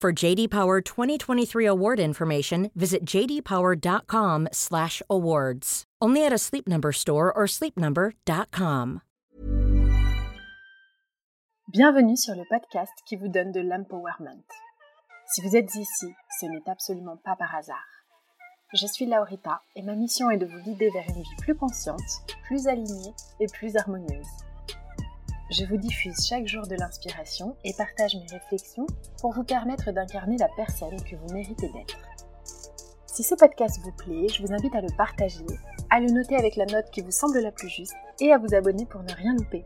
For JD Power 2023 award information, visit jdpower.com/awards. Only at a Sleep Number store or sleepnumber.com. Bienvenue sur le podcast qui vous donne de l'empowerment. Si vous êtes ici, ce n'est absolument pas par hasard. Je suis Laurita et ma mission est de vous guider vers une vie plus consciente, plus alignée et plus harmonieuse. Je vous diffuse chaque jour de l'inspiration et partage mes réflexions pour vous permettre d'incarner la personne que vous méritez d'être. Si ce podcast vous plaît, je vous invite à le partager, à le noter avec la note qui vous semble la plus juste et à vous abonner pour ne rien louper.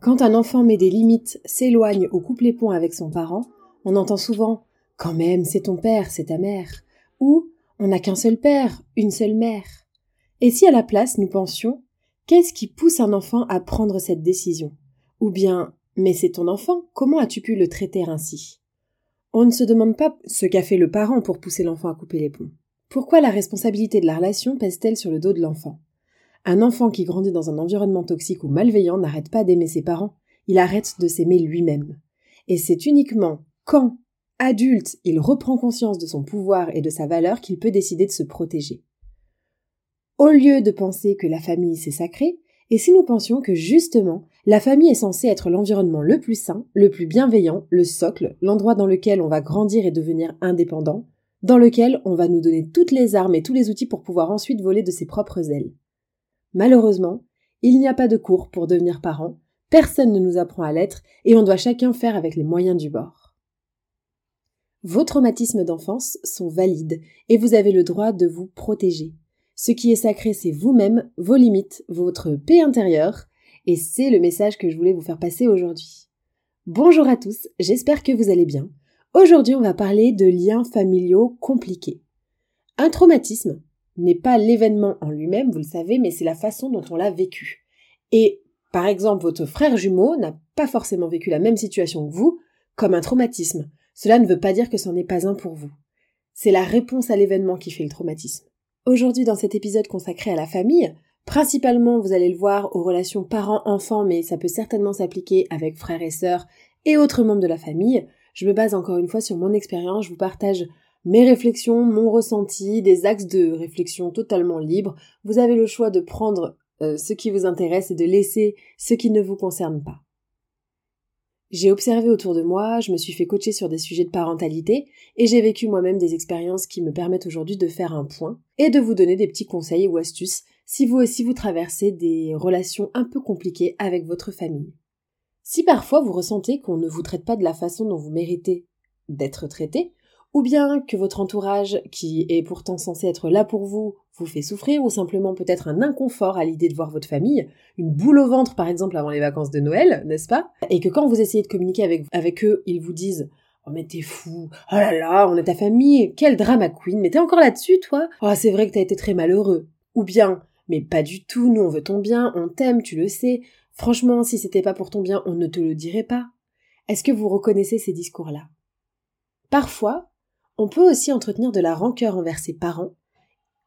Quand un enfant met des limites, s'éloigne ou coupe les ponts avec son parent, on entend souvent Quand même, c'est ton père, c'est ta mère ou On n'a qu'un seul père, une seule mère. Et si à la place nous pensions Qu'est-ce qui pousse un enfant à prendre cette décision? Ou bien Mais c'est ton enfant, comment as-tu pu le traiter ainsi? On ne se demande pas ce qu'a fait le parent pour pousser l'enfant à couper les ponts. Pourquoi la responsabilité de la relation pèse-t-elle sur le dos de l'enfant? Un enfant qui grandit dans un environnement toxique ou malveillant n'arrête pas d'aimer ses parents, il arrête de s'aimer lui-même. Et c'est uniquement quand, adulte, il reprend conscience de son pouvoir et de sa valeur qu'il peut décider de se protéger. Au lieu de penser que la famille c'est sacré, et si nous pensions que justement, la famille est censée être l'environnement le plus sain, le plus bienveillant, le socle, l'endroit dans lequel on va grandir et devenir indépendant, dans lequel on va nous donner toutes les armes et tous les outils pour pouvoir ensuite voler de ses propres ailes. Malheureusement, il n'y a pas de cours pour devenir parent, personne ne nous apprend à l'être et on doit chacun faire avec les moyens du bord. Vos traumatismes d'enfance sont valides et vous avez le droit de vous protéger. Ce qui est sacré, c'est vous-même, vos limites, votre paix intérieure, et c'est le message que je voulais vous faire passer aujourd'hui. Bonjour à tous, j'espère que vous allez bien. Aujourd'hui, on va parler de liens familiaux compliqués. Un traumatisme, n'est pas l'événement en lui-même, vous le savez, mais c'est la façon dont on l'a vécu. Et, par exemple, votre frère jumeau n'a pas forcément vécu la même situation que vous, comme un traumatisme. Cela ne veut pas dire que ce n'est pas un pour vous. C'est la réponse à l'événement qui fait le traumatisme. Aujourd'hui, dans cet épisode consacré à la famille, principalement, vous allez le voir, aux relations parents-enfants, mais ça peut certainement s'appliquer avec frères et sœurs et autres membres de la famille. Je me base encore une fois sur mon expérience, je vous partage mes réflexions, mon ressenti, des axes de réflexion totalement libres. Vous avez le choix de prendre euh, ce qui vous intéresse et de laisser ce qui ne vous concerne pas. J'ai observé autour de moi, je me suis fait coacher sur des sujets de parentalité et j'ai vécu moi-même des expériences qui me permettent aujourd'hui de faire un point et de vous donner des petits conseils ou astuces si vous aussi vous traversez des relations un peu compliquées avec votre famille. Si parfois vous ressentez qu'on ne vous traite pas de la façon dont vous méritez d'être traité, ou bien que votre entourage, qui est pourtant censé être là pour vous, vous fait souffrir, ou simplement peut-être un inconfort à l'idée de voir votre famille, une boule au ventre par exemple avant les vacances de Noël, n'est-ce pas? Et que quand vous essayez de communiquer avec, avec eux, ils vous disent Oh mais t'es fou, oh là là, on est ta famille, quel drama queen, mais t'es encore là-dessus toi? Oh c'est vrai que t'as été très malheureux. Ou bien, mais pas du tout, nous on veut ton bien, on t'aime, tu le sais. Franchement, si c'était pas pour ton bien, on ne te le dirait pas. Est-ce que vous reconnaissez ces discours-là? Parfois, on peut aussi entretenir de la rancœur envers ses parents.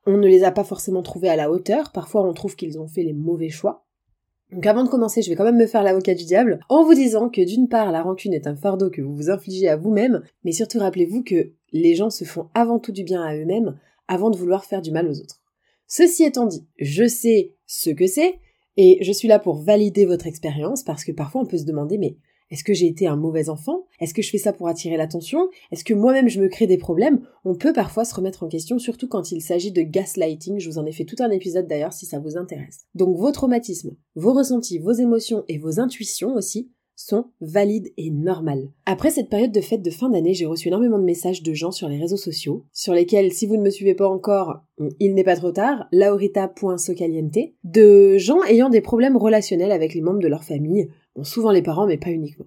On ne les a pas forcément trouvés à la hauteur, parfois on trouve qu'ils ont fait les mauvais choix. Donc avant de commencer, je vais quand même me faire l'avocat du diable en vous disant que d'une part, la rancune est un fardeau que vous vous infligez à vous-même, mais surtout rappelez-vous que les gens se font avant tout du bien à eux-mêmes avant de vouloir faire du mal aux autres. Ceci étant dit, je sais ce que c'est, et je suis là pour valider votre expérience parce que parfois on peut se demander mais est-ce que j'ai été un mauvais enfant? Est-ce que je fais ça pour attirer l'attention? Est-ce que moi-même je me crée des problèmes? On peut parfois se remettre en question, surtout quand il s'agit de gaslighting. Je vous en ai fait tout un épisode d'ailleurs si ça vous intéresse. Donc vos traumatismes, vos ressentis, vos émotions et vos intuitions aussi sont valides et normales. Après cette période de fête de fin d'année, j'ai reçu énormément de messages de gens sur les réseaux sociaux, sur lesquels, si vous ne me suivez pas encore, il n'est pas trop tard, laurita.socaliente, de gens ayant des problèmes relationnels avec les membres de leur famille, bon, souvent les parents, mais pas uniquement.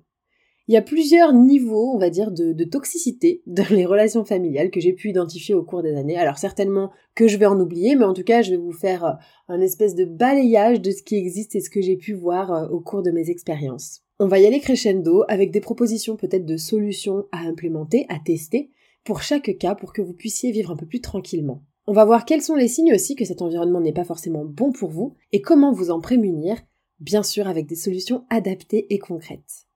Il y a plusieurs niveaux, on va dire, de, de toxicité dans les relations familiales que j'ai pu identifier au cours des années. Alors certainement que je vais en oublier, mais en tout cas, je vais vous faire un espèce de balayage de ce qui existe et ce que j'ai pu voir euh, au cours de mes expériences. On va y aller crescendo avec des propositions peut-être de solutions à implémenter, à tester, pour chaque cas pour que vous puissiez vivre un peu plus tranquillement. On va voir quels sont les signes aussi que cet environnement n'est pas forcément bon pour vous et comment vous en prémunir, bien sûr avec des solutions adaptées et concrètes.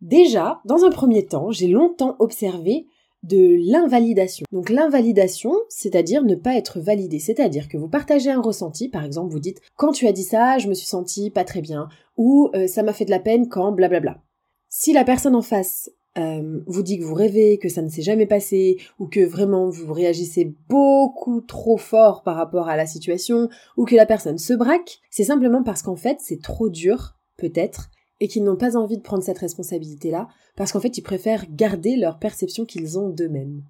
Déjà, dans un premier temps, j'ai longtemps observé de l'invalidation. Donc l'invalidation, c'est-à-dire ne pas être validé, c'est-à-dire que vous partagez un ressenti, par exemple vous dites quand tu as dit ça, je me suis senti pas très bien, ou euh, ça m'a fait de la peine quand blablabla. Si la personne en face euh, vous dit que vous rêvez, que ça ne s'est jamais passé, ou que vraiment vous réagissez beaucoup trop fort par rapport à la situation, ou que la personne se braque, c'est simplement parce qu'en fait c'est trop dur, peut-être, et qu'ils n'ont pas envie de prendre cette responsabilité-là, parce qu'en fait, ils préfèrent garder leur perception qu'ils ont d'eux-mêmes.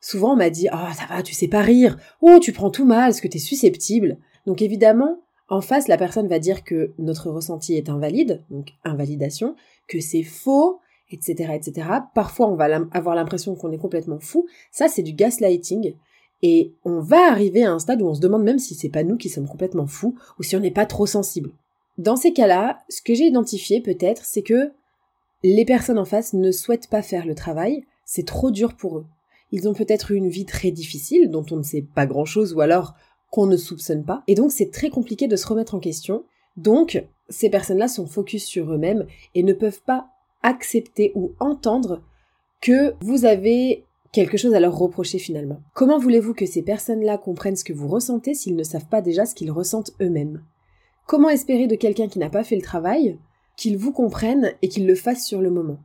Souvent, on m'a dit, oh, ça va, tu sais pas rire. Oh, tu prends tout mal, est-ce que t'es susceptible? Donc évidemment, en face, la personne va dire que notre ressenti est invalide, donc invalidation, que c'est faux, etc., etc. Parfois, on va avoir l'impression qu'on est complètement fou. Ça, c'est du gaslighting. Et on va arriver à un stade où on se demande même si c'est pas nous qui sommes complètement fous ou si on n'est pas trop sensible. Dans ces cas-là, ce que j'ai identifié peut-être, c'est que les personnes en face ne souhaitent pas faire le travail, c'est trop dur pour eux. Ils ont peut-être eu une vie très difficile, dont on ne sait pas grand-chose, ou alors qu'on ne soupçonne pas, et donc c'est très compliqué de se remettre en question. Donc, ces personnes-là sont focus sur eux-mêmes et ne peuvent pas accepter ou entendre que vous avez quelque chose à leur reprocher finalement. Comment voulez-vous que ces personnes-là comprennent ce que vous ressentez s'ils ne savent pas déjà ce qu'ils ressentent eux-mêmes? Comment espérer de quelqu'un qui n'a pas fait le travail qu'il vous comprenne et qu'il le fasse sur le moment?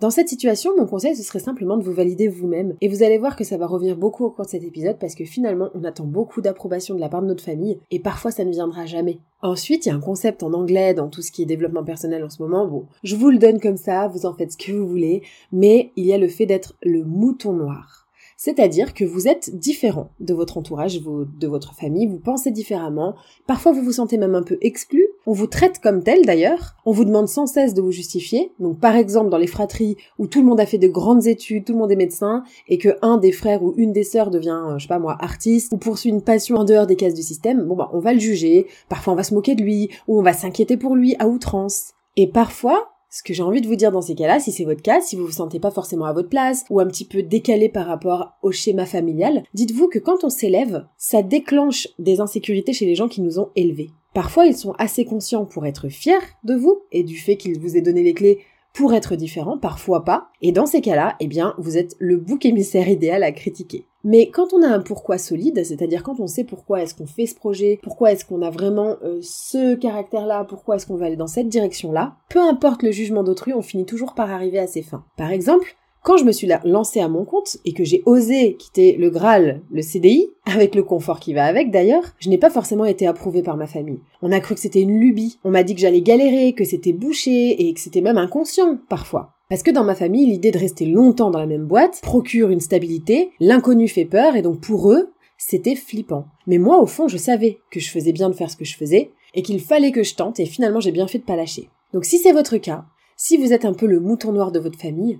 Dans cette situation, mon conseil, ce serait simplement de vous valider vous-même. Et vous allez voir que ça va revenir beaucoup au cours de cet épisode parce que finalement, on attend beaucoup d'approbation de la part de notre famille et parfois ça ne viendra jamais. Ensuite, il y a un concept en anglais dans tout ce qui est développement personnel en ce moment. Bon, je vous le donne comme ça, vous en faites ce que vous voulez, mais il y a le fait d'être le mouton noir. C'est-à-dire que vous êtes différent de votre entourage, de votre famille, vous pensez différemment, parfois vous vous sentez même un peu exclu, on vous traite comme tel d'ailleurs, on vous demande sans cesse de vous justifier, donc par exemple dans les fratries où tout le monde a fait de grandes études, tout le monde est médecin, et que un des frères ou une des sœurs devient, euh, je sais pas moi, artiste, ou poursuit une passion en dehors des cases du système, bon bah on va le juger, parfois on va se moquer de lui, ou on va s'inquiéter pour lui à outrance. Et parfois, ce que j'ai envie de vous dire dans ces cas-là, si c'est votre cas, si vous vous sentez pas forcément à votre place ou un petit peu décalé par rapport au schéma familial, dites-vous que quand on s'élève, ça déclenche des insécurités chez les gens qui nous ont élevés. Parfois, ils sont assez conscients pour être fiers de vous et du fait qu'ils vous aient donné les clés pour être différent, parfois pas. Et dans ces cas-là, eh bien, vous êtes le bouc émissaire idéal à critiquer. Mais quand on a un pourquoi solide, c'est-à-dire quand on sait pourquoi est-ce qu'on fait ce projet, pourquoi est-ce qu'on a vraiment euh, ce caractère-là, pourquoi est-ce qu'on va aller dans cette direction-là, peu importe le jugement d'autrui, on finit toujours par arriver à ses fins. Par exemple, quand je me suis lancée à mon compte et que j'ai osé quitter le Graal, le CDI, avec le confort qui va avec d'ailleurs, je n'ai pas forcément été approuvée par ma famille. On a cru que c'était une lubie, on m'a dit que j'allais galérer, que c'était bouché et que c'était même inconscient parfois. Parce que dans ma famille, l'idée de rester longtemps dans la même boîte procure une stabilité, l'inconnu fait peur et donc pour eux, c'était flippant. Mais moi, au fond, je savais que je faisais bien de faire ce que je faisais et qu'il fallait que je tente et finalement j'ai bien fait de pas lâcher. Donc si c'est votre cas, si vous êtes un peu le mouton noir de votre famille,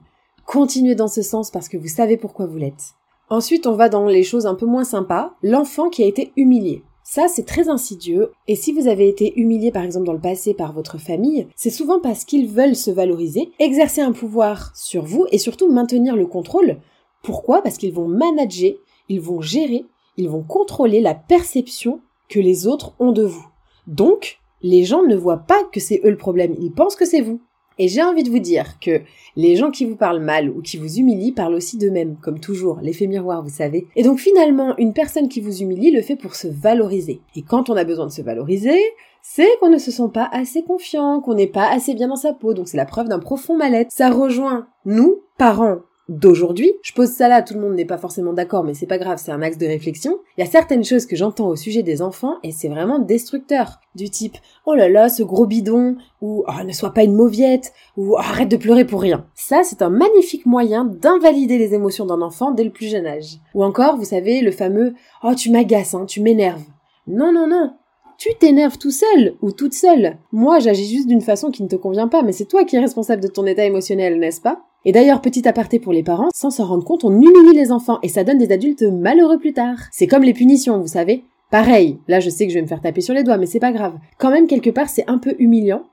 Continuez dans ce sens parce que vous savez pourquoi vous l'êtes. Ensuite, on va dans les choses un peu moins sympas. L'enfant qui a été humilié. Ça, c'est très insidieux. Et si vous avez été humilié, par exemple, dans le passé par votre famille, c'est souvent parce qu'ils veulent se valoriser, exercer un pouvoir sur vous et surtout maintenir le contrôle. Pourquoi? Parce qu'ils vont manager, ils vont gérer, ils vont contrôler la perception que les autres ont de vous. Donc, les gens ne voient pas que c'est eux le problème, ils pensent que c'est vous. Et j'ai envie de vous dire que les gens qui vous parlent mal ou qui vous humilient parlent aussi d'eux-mêmes, comme toujours, l'effet miroir, vous savez. Et donc finalement, une personne qui vous humilie le fait pour se valoriser. Et quand on a besoin de se valoriser, c'est qu'on ne se sent pas assez confiant, qu'on n'est pas assez bien dans sa peau, donc c'est la preuve d'un profond mal-être. Ça rejoint nous, parents d'aujourd'hui. Je pose ça là, tout le monde n'est pas forcément d'accord, mais c'est pas grave, c'est un axe de réflexion. Il y a certaines choses que j'entends au sujet des enfants et c'est vraiment destructeur. Du type, oh là là, ce gros bidon, ou oh, ne sois pas une mauviette, ou oh, arrête de pleurer pour rien. Ça, c'est un magnifique moyen d'invalider les émotions d'un enfant dès le plus jeune âge. Ou encore, vous savez, le fameux, oh tu m'agaces, hein, tu m'énerves. Non, non, non, tu t'énerves tout seul ou toute seule. Moi, j'agis juste d'une façon qui ne te convient pas, mais c'est toi qui es responsable de ton état émotionnel, n'est-ce pas? Et d'ailleurs, petit aparté pour les parents, sans s'en rendre compte, on humilie les enfants et ça donne des adultes malheureux plus tard. C'est comme les punitions, vous savez? Pareil, là je sais que je vais me faire taper sur les doigts, mais c'est pas grave. Quand même, quelque part, c'est un peu humiliant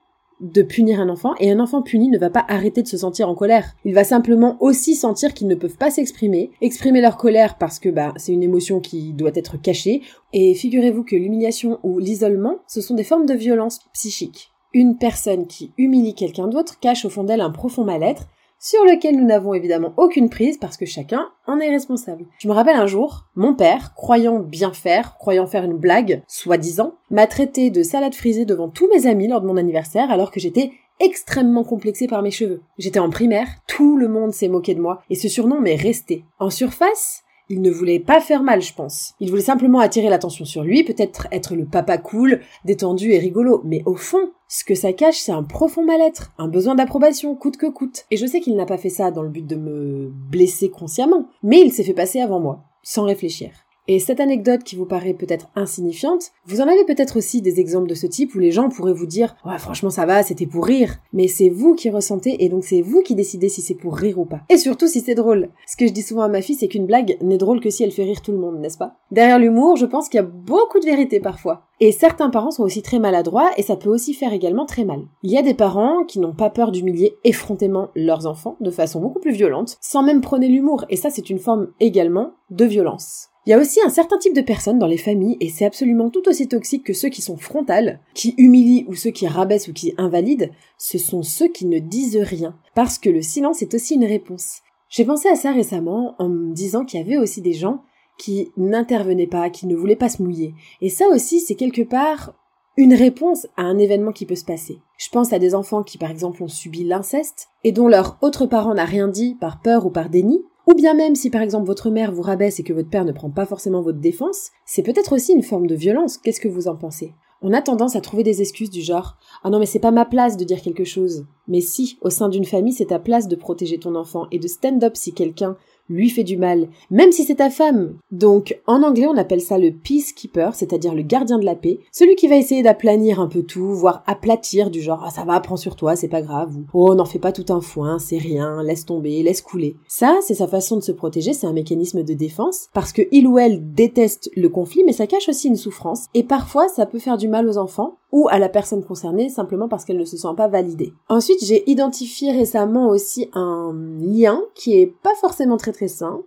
de punir un enfant et un enfant puni ne va pas arrêter de se sentir en colère. Il va simplement aussi sentir qu'ils ne peuvent pas s'exprimer, exprimer leur colère parce que bah c'est une émotion qui doit être cachée et figurez-vous que l'humiliation ou l'isolement, ce sont des formes de violence psychique. Une personne qui humilie quelqu'un d'autre cache au fond d'elle un profond mal-être sur lequel nous n'avons évidemment aucune prise parce que chacun en est responsable. Je me rappelle un jour, mon père, croyant bien faire, croyant faire une blague, soi-disant, m'a traité de salade frisée devant tous mes amis lors de mon anniversaire alors que j'étais extrêmement complexée par mes cheveux. J'étais en primaire, tout le monde s'est moqué de moi et ce surnom m'est resté. En surface, il ne voulait pas faire mal, je pense. Il voulait simplement attirer l'attention sur lui, peut-être être le papa cool, détendu et rigolo. Mais au fond, ce que ça cache, c'est un profond mal-être, un besoin d'approbation, coûte que coûte. Et je sais qu'il n'a pas fait ça dans le but de me blesser consciemment, mais il s'est fait passer avant moi, sans réfléchir. Et cette anecdote qui vous paraît peut-être insignifiante, vous en avez peut-être aussi des exemples de ce type où les gens pourraient vous dire ouais franchement ça va, c'était pour rire. Mais c'est vous qui ressentez et donc c'est vous qui décidez si c'est pour rire ou pas. Et surtout si c'est drôle. Ce que je dis souvent à ma fille c'est qu'une blague n'est drôle que si elle fait rire tout le monde, n'est-ce pas? Derrière l'humour, je pense qu'il y a beaucoup de vérité parfois. Et certains parents sont aussi très maladroits et ça peut aussi faire également très mal. Il y a des parents qui n'ont pas peur d'humilier effrontément leurs enfants de façon beaucoup plus violente, sans même prôner l'humour, et ça c'est une forme également de violence. Il y a aussi un certain type de personnes dans les familles, et c'est absolument tout aussi toxique que ceux qui sont frontales, qui humilient ou ceux qui rabaissent ou qui invalident, ce sont ceux qui ne disent rien, parce que le silence est aussi une réponse. J'ai pensé à ça récemment en me disant qu'il y avait aussi des gens qui n'intervenaient pas, qui ne voulaient pas se mouiller. Et ça aussi, c'est quelque part une réponse à un événement qui peut se passer. Je pense à des enfants qui par exemple ont subi l'inceste et dont leur autre parent n'a rien dit par peur ou par déni, ou bien même si par exemple votre mère vous rabaisse et que votre père ne prend pas forcément votre défense, c'est peut-être aussi une forme de violence. Qu'est-ce que vous en pensez? On a tendance à trouver des excuses du genre Ah non mais c'est pas ma place de dire quelque chose. Mais si, au sein d'une famille, c'est ta place de protéger ton enfant et de stand up si quelqu'un lui fait du mal, même si c'est ta femme. Donc, en anglais, on appelle ça le peacekeeper, c'est-à-dire le gardien de la paix, celui qui va essayer d'aplanir un peu tout, voire aplatir du genre, ah, ça va, prends sur toi, c'est pas grave, ou, oh, n'en fais pas tout un foin, c'est rien, laisse tomber, laisse couler. Ça, c'est sa façon de se protéger, c'est un mécanisme de défense, parce que il ou elle déteste le conflit, mais ça cache aussi une souffrance, et parfois, ça peut faire du mal aux enfants, ou à la personne concernée, simplement parce qu'elle ne se sent pas validée. Ensuite, j'ai identifié récemment aussi un lien qui est pas forcément très très sain,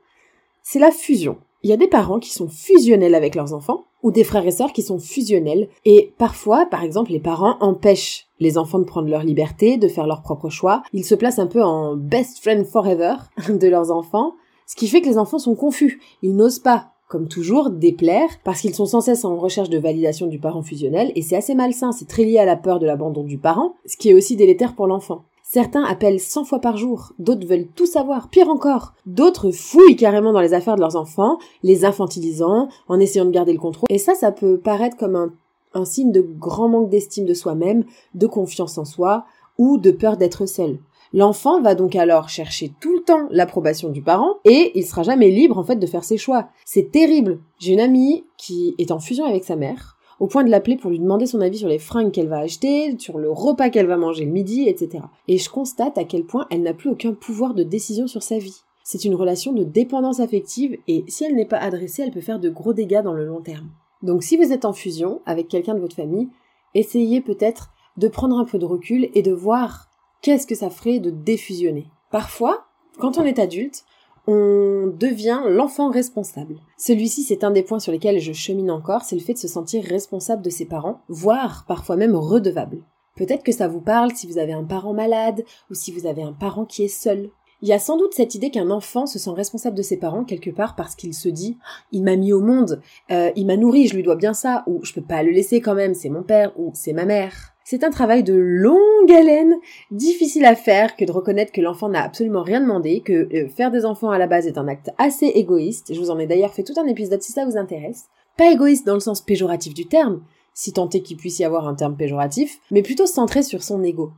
c'est la fusion. Il y a des parents qui sont fusionnels avec leurs enfants, ou des frères et sœurs qui sont fusionnels, et parfois, par exemple, les parents empêchent les enfants de prendre leur liberté, de faire leurs propres choix. Ils se placent un peu en best friend forever de leurs enfants, ce qui fait que les enfants sont confus. Ils n'osent pas comme toujours, déplaire, parce qu'ils sont sans cesse en recherche de validation du parent fusionnel, et c'est assez malsain, c'est très lié à la peur de l'abandon du parent, ce qui est aussi délétère pour l'enfant. Certains appellent 100 fois par jour, d'autres veulent tout savoir, pire encore. D'autres fouillent carrément dans les affaires de leurs enfants, les infantilisant, en essayant de garder le contrôle. Et ça, ça peut paraître comme un, un signe de grand manque d'estime de soi-même, de confiance en soi, ou de peur d'être seul. L'enfant va donc alors chercher tout le temps l'approbation du parent et il sera jamais libre en fait de faire ses choix. C'est terrible. J'ai une amie qui est en fusion avec sa mère au point de l'appeler pour lui demander son avis sur les fringues qu'elle va acheter, sur le repas qu'elle va manger le midi, etc. Et je constate à quel point elle n'a plus aucun pouvoir de décision sur sa vie. C'est une relation de dépendance affective et si elle n'est pas adressée, elle peut faire de gros dégâts dans le long terme. Donc si vous êtes en fusion avec quelqu'un de votre famille, essayez peut-être de prendre un peu de recul et de voir qu'est-ce que ça ferait de défusionner? Parfois, quand on est adulte, on devient l'enfant responsable. Celui-ci, c'est un des points sur lesquels je chemine encore, c'est le fait de se sentir responsable de ses parents, voire parfois même redevable. Peut-être que ça vous parle si vous avez un parent malade ou si vous avez un parent qui est seul. Il y a sans doute cette idée qu'un enfant se sent responsable de ses parents quelque part parce qu'il se dit il m'a mis au monde, euh, il m'a nourri, je lui dois bien ça, ou je peux pas le laisser quand même, c'est mon père ou c'est ma mère. C'est un travail de longue haleine, difficile à faire que de reconnaître que l'enfant n'a absolument rien demandé, que euh, faire des enfants à la base est un acte assez égoïste. Je vous en ai d'ailleurs fait tout un épisode si ça vous intéresse. Pas égoïste dans le sens péjoratif du terme, si tant est qu'il puisse y avoir un terme péjoratif, mais plutôt centré sur son ego.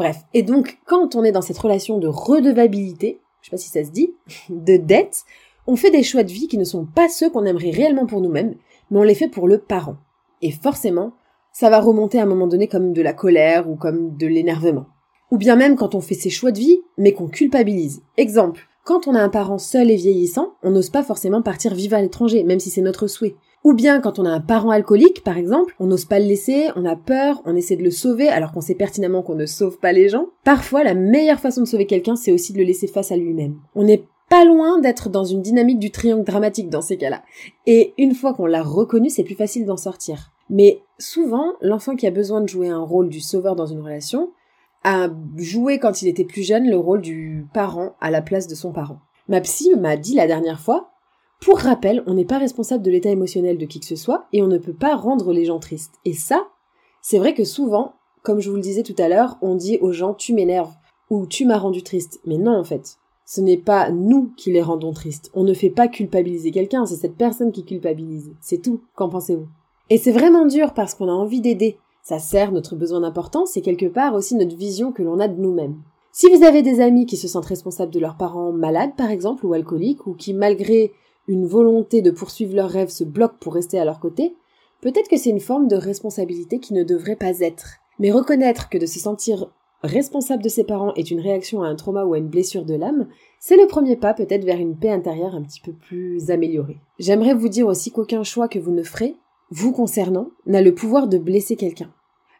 Bref. Et donc, quand on est dans cette relation de redevabilité, je sais pas si ça se dit, de dette, on fait des choix de vie qui ne sont pas ceux qu'on aimerait réellement pour nous-mêmes, mais on les fait pour le parent. Et forcément, ça va remonter à un moment donné comme de la colère ou comme de l'énervement. Ou bien même quand on fait ses choix de vie, mais qu'on culpabilise. Exemple, quand on a un parent seul et vieillissant, on n'ose pas forcément partir vivre à l'étranger, même si c'est notre souhait. Ou bien quand on a un parent alcoolique, par exemple, on n'ose pas le laisser, on a peur, on essaie de le sauver alors qu'on sait pertinemment qu'on ne sauve pas les gens. Parfois, la meilleure façon de sauver quelqu'un, c'est aussi de le laisser face à lui-même. On n'est pas loin d'être dans une dynamique du triangle dramatique dans ces cas-là. Et une fois qu'on l'a reconnu, c'est plus facile d'en sortir. Mais souvent, l'enfant qui a besoin de jouer un rôle du sauveur dans une relation a joué quand il était plus jeune le rôle du parent à la place de son parent. Ma psy m'a dit la dernière fois, pour rappel, on n'est pas responsable de l'état émotionnel de qui que ce soit et on ne peut pas rendre les gens tristes. Et ça, c'est vrai que souvent, comme je vous le disais tout à l'heure, on dit aux gens tu m'énerves ou tu m'as rendu triste. Mais non, en fait. Ce n'est pas nous qui les rendons tristes. On ne fait pas culpabiliser quelqu'un, c'est cette personne qui culpabilise. C'est tout. Qu'en pensez-vous? Et c'est vraiment dur parce qu'on a envie d'aider. Ça sert notre besoin d'importance et quelque part aussi notre vision que l'on a de nous-mêmes. Si vous avez des amis qui se sentent responsables de leurs parents malades, par exemple, ou alcooliques, ou qui, malgré une volonté de poursuivre leurs rêves se bloque pour rester à leur côté, peut-être que c'est une forme de responsabilité qui ne devrait pas être. Mais reconnaître que de se sentir responsable de ses parents est une réaction à un trauma ou à une blessure de l'âme, c'est le premier pas peut-être vers une paix intérieure un petit peu plus améliorée. J'aimerais vous dire aussi qu'aucun choix que vous ne ferez, vous concernant, n'a le pouvoir de blesser quelqu'un.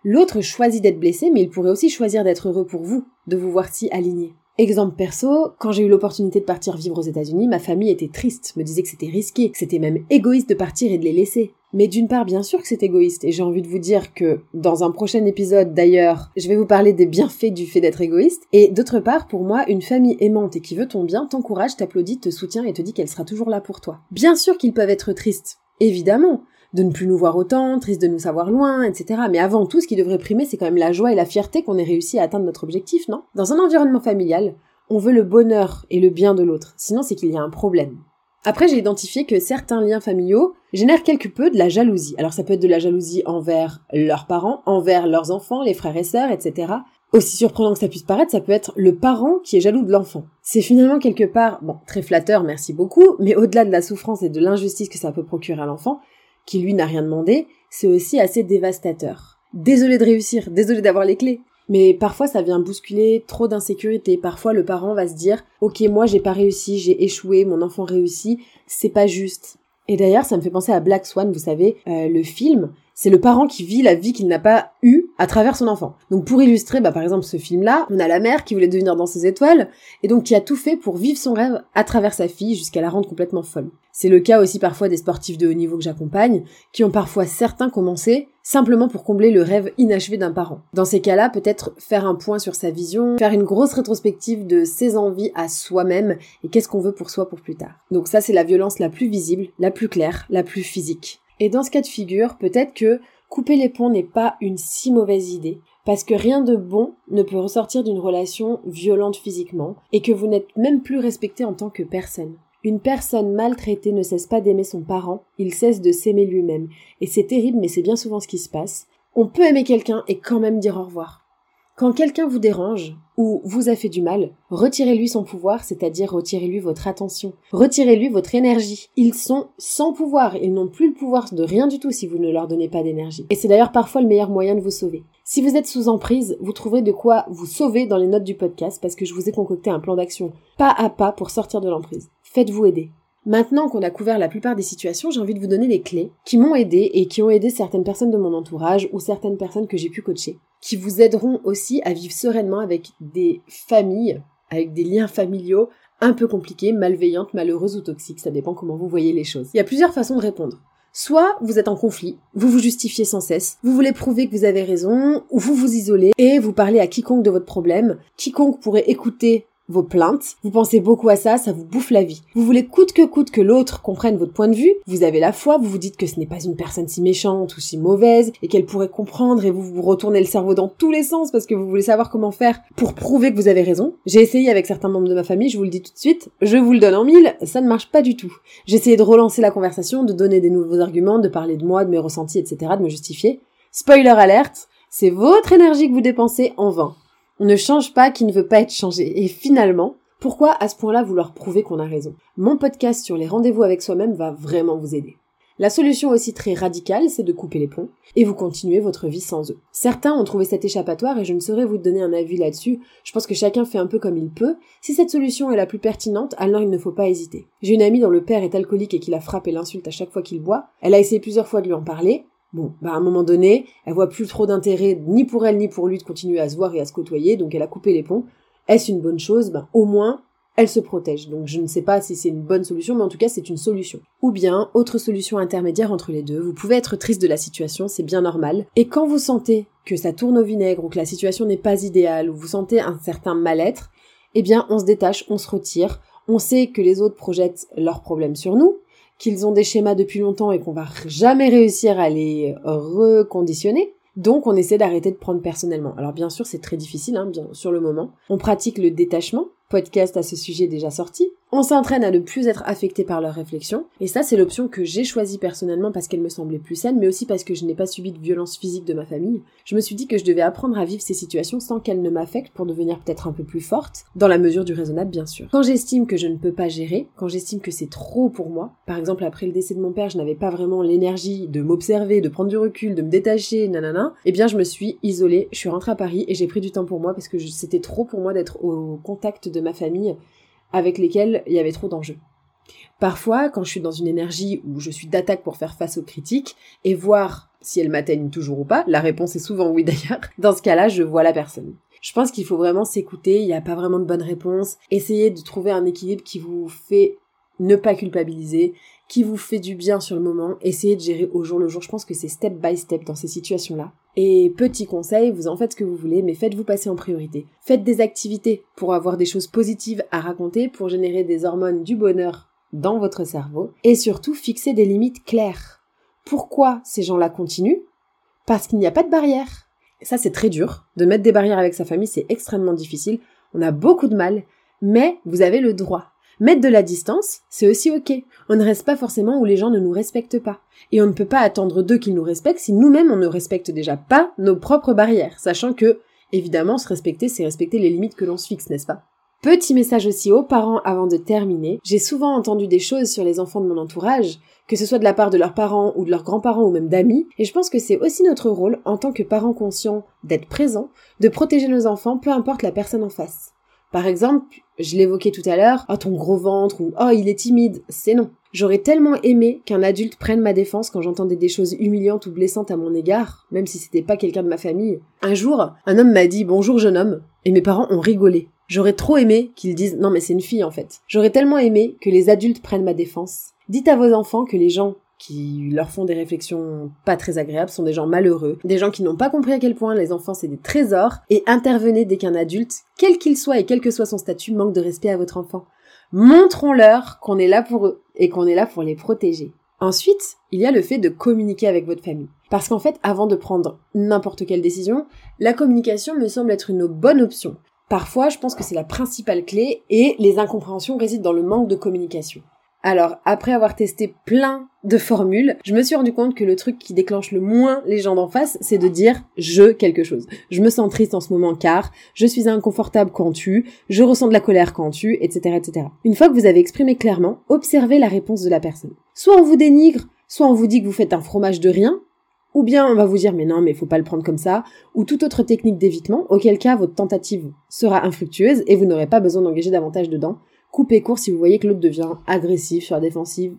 L'autre choisit d'être blessé, mais il pourrait aussi choisir d'être heureux pour vous, de vous voir si aligné. Exemple perso, quand j'ai eu l'opportunité de partir vivre aux États-Unis, ma famille était triste, me disait que c'était risqué, que c'était même égoïste de partir et de les laisser. Mais d'une part, bien sûr que c'est égoïste, et j'ai envie de vous dire que dans un prochain épisode d'ailleurs, je vais vous parler des bienfaits du fait d'être égoïste, et d'autre part, pour moi, une famille aimante et qui veut ton bien t'encourage, t'applaudit, te soutient et te dit qu'elle sera toujours là pour toi. Bien sûr qu'ils peuvent être tristes, évidemment, de ne plus nous voir autant, triste de nous savoir loin, etc. Mais avant tout, ce qui devrait primer, c'est quand même la joie et la fierté qu'on ait réussi à atteindre notre objectif, non? Dans un environnement familial, on veut le bonheur et le bien de l'autre, sinon c'est qu'il y a un problème. Après, j'ai identifié que certains liens familiaux génèrent quelque peu de la jalousie. Alors ça peut être de la jalousie envers leurs parents, envers leurs enfants, les frères et sœurs, etc. Aussi surprenant que ça puisse paraître, ça peut être le parent qui est jaloux de l'enfant. C'est finalement quelque part, bon, très flatteur, merci beaucoup, mais au-delà de la souffrance et de l'injustice que ça peut procurer à l'enfant, qui lui n'a rien demandé, c'est aussi assez dévastateur. Désolé de réussir, désolé d'avoir les clés. Mais parfois ça vient bousculer trop d'insécurité. Parfois le parent va se dire OK, moi j'ai pas réussi, j'ai échoué, mon enfant réussit, c'est pas juste. Et d'ailleurs, ça me fait penser à Black Swan, vous savez, euh, le film. C'est le parent qui vit la vie qu'il n'a pas eue à travers son enfant. Donc pour illustrer, bah, par exemple, ce film-là, on a la mère qui voulait devenir dans ses étoiles, et donc qui a tout fait pour vivre son rêve à travers sa fille jusqu'à la rendre complètement folle. C'est le cas aussi parfois des sportifs de haut niveau que j'accompagne, qui ont parfois certains commencé simplement pour combler le rêve inachevé d'un parent. Dans ces cas-là, peut-être faire un point sur sa vision, faire une grosse rétrospective de ses envies à soi-même et qu'est-ce qu'on veut pour soi pour plus tard. Donc ça, c'est la violence la plus visible, la plus claire, la plus physique. Et dans ce cas de figure, peut-être que couper les ponts n'est pas une si mauvaise idée, parce que rien de bon ne peut ressortir d'une relation violente physiquement, et que vous n'êtes même plus respecté en tant que personne. Une personne maltraitée ne cesse pas d'aimer son parent, il cesse de s'aimer lui-même. Et c'est terrible, mais c'est bien souvent ce qui se passe. On peut aimer quelqu'un et quand même dire au revoir. Quand quelqu'un vous dérange ou vous a fait du mal, retirez-lui son pouvoir, c'est-à-dire retirez-lui votre attention, retirez-lui votre énergie. Ils sont sans pouvoir, ils n'ont plus le pouvoir de rien du tout si vous ne leur donnez pas d'énergie. Et c'est d'ailleurs parfois le meilleur moyen de vous sauver. Si vous êtes sous emprise, vous trouverez de quoi vous sauver dans les notes du podcast parce que je vous ai concocté un plan d'action pas à pas pour sortir de l'emprise. Faites-vous aider. Maintenant qu'on a couvert la plupart des situations, j'ai envie de vous donner les clés qui m'ont aidé et qui ont aidé certaines personnes de mon entourage ou certaines personnes que j'ai pu coacher, qui vous aideront aussi à vivre sereinement avec des familles, avec des liens familiaux un peu compliquées, malveillantes, malheureuses ou toxiques, ça dépend comment vous voyez les choses. Il y a plusieurs façons de répondre. Soit vous êtes en conflit, vous vous justifiez sans cesse, vous voulez prouver que vous avez raison, ou vous vous isolez et vous parlez à quiconque de votre problème. Quiconque pourrait écouter vos plaintes, vous pensez beaucoup à ça, ça vous bouffe la vie. Vous voulez coûte que coûte que l'autre comprenne votre point de vue, vous avez la foi, vous vous dites que ce n'est pas une personne si méchante ou si mauvaise et qu'elle pourrait comprendre et vous vous retournez le cerveau dans tous les sens parce que vous voulez savoir comment faire pour prouver que vous avez raison. J'ai essayé avec certains membres de ma famille, je vous le dis tout de suite, je vous le donne en mille, ça ne marche pas du tout. J'ai essayé de relancer la conversation, de donner des nouveaux arguments, de parler de moi, de mes ressentis, etc., de me justifier. Spoiler alerte, c'est votre énergie que vous dépensez en vain. On ne change pas qui ne veut pas être changé. Et finalement, pourquoi à ce point-là vouloir prouver qu'on a raison? Mon podcast sur les rendez-vous avec soi-même va vraiment vous aider. La solution aussi très radicale, c'est de couper les ponts et vous continuez votre vie sans eux. Certains ont trouvé cet échappatoire et je ne saurais vous donner un avis là-dessus. Je pense que chacun fait un peu comme il peut. Si cette solution est la plus pertinente, alors il ne faut pas hésiter. J'ai une amie dont le père est alcoolique et qui la frappe et l'insulte à chaque fois qu'il boit. Elle a essayé plusieurs fois de lui en parler. Bon, bah à un moment donné, elle voit plus trop d'intérêt ni pour elle ni pour lui de continuer à se voir et à se côtoyer, donc elle a coupé les ponts. Est-ce une bonne chose? Ben au moins, elle se protège. Donc je ne sais pas si c'est une bonne solution, mais en tout cas c'est une solution. Ou bien, autre solution intermédiaire entre les deux, vous pouvez être triste de la situation, c'est bien normal. Et quand vous sentez que ça tourne au vinaigre ou que la situation n'est pas idéale, ou vous sentez un certain mal-être, eh bien on se détache, on se retire, on sait que les autres projettent leurs problèmes sur nous, qu'ils ont des schémas depuis longtemps et qu'on va jamais réussir à les reconditionner. Donc on essaie d'arrêter de prendre personnellement. Alors bien sûr c'est très difficile hein, bien, sur le moment. On pratique le détachement, podcast à ce sujet déjà sorti. On s'entraîne à ne plus être affecté par leurs réflexions. Et ça, c'est l'option que j'ai choisie personnellement parce qu'elle me semblait plus saine, mais aussi parce que je n'ai pas subi de violence physique de ma famille. Je me suis dit que je devais apprendre à vivre ces situations sans qu'elles ne m'affectent pour devenir peut-être un peu plus forte, dans la mesure du raisonnable, bien sûr. Quand j'estime que je ne peux pas gérer, quand j'estime que c'est trop pour moi, par exemple après le décès de mon père, je n'avais pas vraiment l'énergie de m'observer, de prendre du recul, de me détacher, nanana, eh bien je me suis isolée, je suis rentrée à Paris et j'ai pris du temps pour moi parce que c'était trop pour moi d'être au contact de ma famille avec lesquels il y avait trop d'enjeux. Parfois, quand je suis dans une énergie où je suis d'attaque pour faire face aux critiques et voir si elles m'atteignent toujours ou pas, la réponse est souvent oui d'ailleurs, dans ce cas-là, je vois la personne. Je pense qu'il faut vraiment s'écouter, il n'y a pas vraiment de bonne réponse, essayer de trouver un équilibre qui vous fait ne pas culpabiliser, qui vous fait du bien sur le moment, essayez de gérer au jour le jour. Je pense que c'est step by step dans ces situations-là. Et petit conseil, vous en faites ce que vous voulez, mais faites-vous passer en priorité. Faites des activités pour avoir des choses positives à raconter, pour générer des hormones du bonheur dans votre cerveau, et surtout fixez des limites claires. Pourquoi ces gens-là continuent? Parce qu'il n'y a pas de barrière. Ça, c'est très dur. De mettre des barrières avec sa famille, c'est extrêmement difficile. On a beaucoup de mal, mais vous avez le droit. Mettre de la distance, c'est aussi ok. On ne reste pas forcément où les gens ne nous respectent pas. Et on ne peut pas attendre d'eux qu'ils nous respectent si nous-mêmes on ne respecte déjà pas nos propres barrières, sachant que, évidemment, se respecter, c'est respecter les limites que l'on se fixe, n'est-ce pas? Petit message aussi aux parents avant de terminer. J'ai souvent entendu des choses sur les enfants de mon entourage, que ce soit de la part de leurs parents ou de leurs grands-parents ou même d'amis, et je pense que c'est aussi notre rôle, en tant que parents conscients, d'être présents, de protéger nos enfants, peu importe la personne en face. Par exemple, je l'évoquais tout à l'heure, oh ton gros ventre ou oh il est timide, c'est non. J'aurais tellement aimé qu'un adulte prenne ma défense quand j'entendais des choses humiliantes ou blessantes à mon égard, même si c'était pas quelqu'un de ma famille. Un jour, un homme m'a dit bonjour jeune homme, et mes parents ont rigolé. J'aurais trop aimé qu'ils disent non mais c'est une fille en fait. J'aurais tellement aimé que les adultes prennent ma défense. Dites à vos enfants que les gens qui leur font des réflexions pas très agréables sont des gens malheureux, des gens qui n'ont pas compris à quel point les enfants c'est des trésors, et intervenez dès qu'un adulte, quel qu'il soit et quel que soit son statut, manque de respect à votre enfant. Montrons-leur qu'on est là pour eux et qu'on est là pour les protéger. Ensuite, il y a le fait de communiquer avec votre famille. Parce qu'en fait, avant de prendre n'importe quelle décision, la communication me semble être une bonne option. Parfois, je pense que c'est la principale clé et les incompréhensions résident dans le manque de communication. Alors, après avoir testé plein de formules, je me suis rendu compte que le truc qui déclenche le moins les gens d'en face, c'est de dire je quelque chose. Je me sens triste en ce moment car, je suis inconfortable quand tu, je ressens de la colère quand tu, etc., etc. Une fois que vous avez exprimé clairement, observez la réponse de la personne. Soit on vous dénigre, soit on vous dit que vous faites un fromage de rien, ou bien on va vous dire mais non mais faut pas le prendre comme ça, ou toute autre technique d'évitement, auquel cas votre tentative sera infructueuse et vous n'aurez pas besoin d'engager davantage dedans Coupez court si vous voyez que l'autre devient agressif, sur la défensive,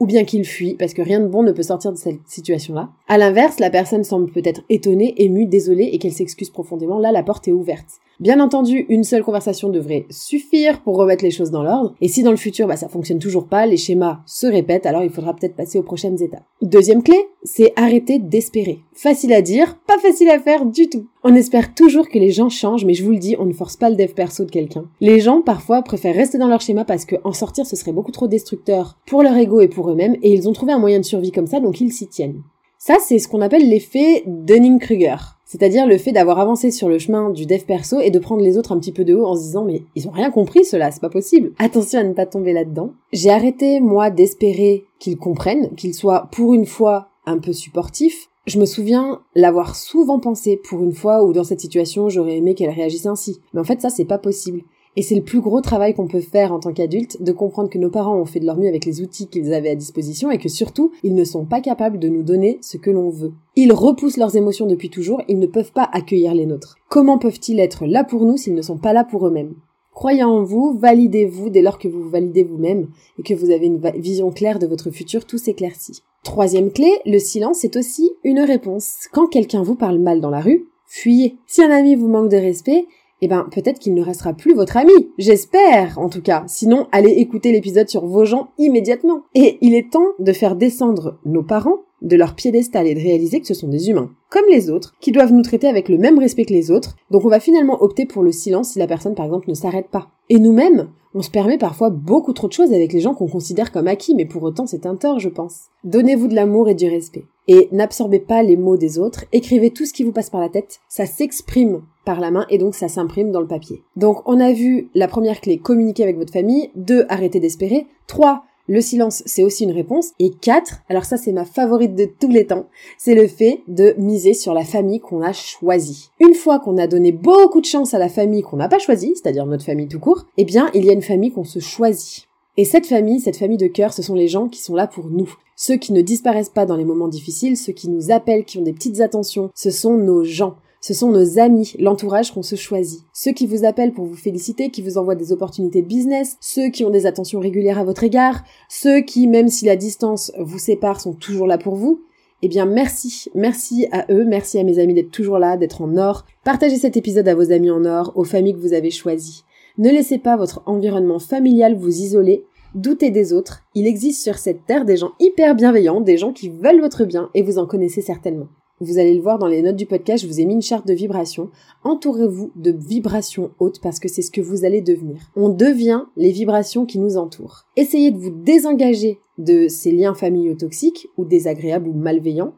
ou bien qu'il fuit, parce que rien de bon ne peut sortir de cette situation-là. À l'inverse, la personne semble peut-être étonnée, émue, désolée, et qu'elle s'excuse profondément. Là, la porte est ouverte. Bien entendu, une seule conversation devrait suffire pour remettre les choses dans l'ordre, et si dans le futur bah, ça fonctionne toujours pas, les schémas se répètent, alors il faudra peut-être passer aux prochaines étapes. Deuxième clé, c'est arrêter d'espérer. Facile à dire, pas facile à faire du tout. On espère toujours que les gens changent, mais je vous le dis, on ne force pas le dev perso de quelqu'un. Les gens parfois préfèrent rester dans leur schéma parce que en sortir ce serait beaucoup trop destructeur pour leur ego et pour eux-mêmes, et ils ont trouvé un moyen de survie comme ça, donc ils s'y tiennent. Ça, c'est ce qu'on appelle l'effet Dunning-Kruger. C'est-à-dire le fait d'avoir avancé sur le chemin du dev perso et de prendre les autres un petit peu de haut en se disant mais ils ont rien compris cela, c'est pas possible. Attention à ne pas tomber là-dedans. J'ai arrêté moi d'espérer qu'ils comprennent, qu'ils soient pour une fois un peu supportifs. Je me souviens l'avoir souvent pensé pour une fois où dans cette situation j'aurais aimé qu'elle réagisse ainsi. Mais en fait ça c'est pas possible. Et c'est le plus gros travail qu'on peut faire en tant qu'adulte, de comprendre que nos parents ont fait de leur mieux avec les outils qu'ils avaient à disposition et que surtout, ils ne sont pas capables de nous donner ce que l'on veut. Ils repoussent leurs émotions depuis toujours, ils ne peuvent pas accueillir les nôtres. Comment peuvent-ils être là pour nous s'ils ne sont pas là pour eux-mêmes? Croyez en vous, validez-vous dès lors que vous validez vous-même et que vous avez une vision claire de votre futur, tout s'éclaircit. Troisième clé, le silence est aussi une réponse. Quand quelqu'un vous parle mal dans la rue, fuyez. Si un ami vous manque de respect, eh ben peut-être qu'il ne restera plus votre ami. J'espère, en tout cas. Sinon, allez écouter l'épisode sur vos gens immédiatement. Et il est temps de faire descendre nos parents de leur piédestal et de réaliser que ce sont des humains, comme les autres, qui doivent nous traiter avec le même respect que les autres. Donc on va finalement opter pour le silence si la personne, par exemple, ne s'arrête pas. Et nous-mêmes, on se permet parfois beaucoup trop de choses avec les gens qu'on considère comme acquis, mais pour autant c'est un tort, je pense. Donnez-vous de l'amour et du respect. Et n'absorbez pas les mots des autres, écrivez tout ce qui vous passe par la tête, ça s'exprime par la main et donc ça s'imprime dans le papier. Donc on a vu la première clé, communiquer avec votre famille, deux, arrêter d'espérer, trois, le silence, c'est aussi une réponse. Et 4, alors ça c'est ma favorite de tous les temps, c'est le fait de miser sur la famille qu'on a choisie. Une fois qu'on a donné beaucoup de chance à la famille qu'on n'a pas choisie, c'est-à-dire notre famille tout court, eh bien il y a une famille qu'on se choisit. Et cette famille, cette famille de cœur, ce sont les gens qui sont là pour nous. Ceux qui ne disparaissent pas dans les moments difficiles, ceux qui nous appellent, qui ont des petites attentions, ce sont nos gens. Ce sont nos amis, l'entourage qu'on se choisit. Ceux qui vous appellent pour vous féliciter, qui vous envoient des opportunités de business, ceux qui ont des attentions régulières à votre égard, ceux qui, même si la distance vous sépare, sont toujours là pour vous. Eh bien, merci, merci à eux, merci à mes amis d'être toujours là, d'être en or. Partagez cet épisode à vos amis en or, aux familles que vous avez choisies. Ne laissez pas votre environnement familial vous isoler. Doutez des autres. Il existe sur cette terre des gens hyper bienveillants, des gens qui veulent votre bien et vous en connaissez certainement. Vous allez le voir dans les notes du podcast, je vous ai mis une charte de vibration. Entourez-vous de vibrations hautes parce que c'est ce que vous allez devenir. On devient les vibrations qui nous entourent. Essayez de vous désengager de ces liens familiaux toxiques ou désagréables ou malveillants.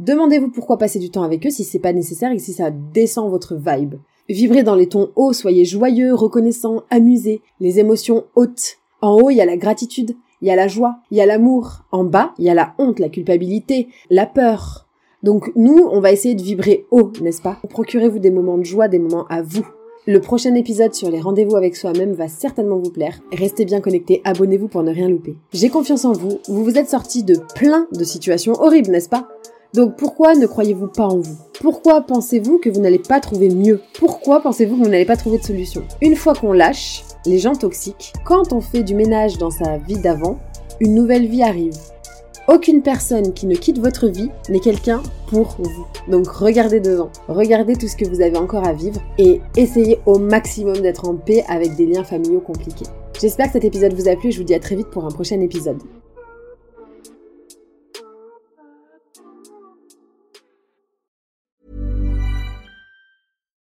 Demandez-vous pourquoi passer du temps avec eux si c'est pas nécessaire et si ça descend votre vibe. Vibrez dans les tons hauts, soyez joyeux, reconnaissants, amusés, les émotions hautes. En haut, il y a la gratitude, il y a la joie, il y a l'amour. En bas, il y a la honte, la culpabilité, la peur, donc nous, on va essayer de vibrer haut, n'est-ce pas? Procurez-vous des moments de joie, des moments à vous. Le prochain épisode sur les rendez-vous avec soi-même va certainement vous plaire. Restez bien connectés, abonnez-vous pour ne rien louper. J'ai confiance en vous, vous vous êtes sortis de plein de situations horribles, n'est-ce pas? Donc pourquoi ne croyez-vous pas en vous? Pourquoi pensez-vous que vous n'allez pas trouver mieux? Pourquoi pensez-vous que vous n'allez pas trouver de solution? Une fois qu'on lâche les gens toxiques, quand on fait du ménage dans sa vie d'avant, une nouvelle vie arrive. Aucune personne qui ne quitte votre vie n'est quelqu'un pour vous. Donc regardez devant, regardez tout ce que vous avez encore à vivre et essayez au maximum d'être en paix avec des liens familiaux compliqués. J'espère que cet épisode vous a plu et je vous dis à très vite pour un prochain épisode.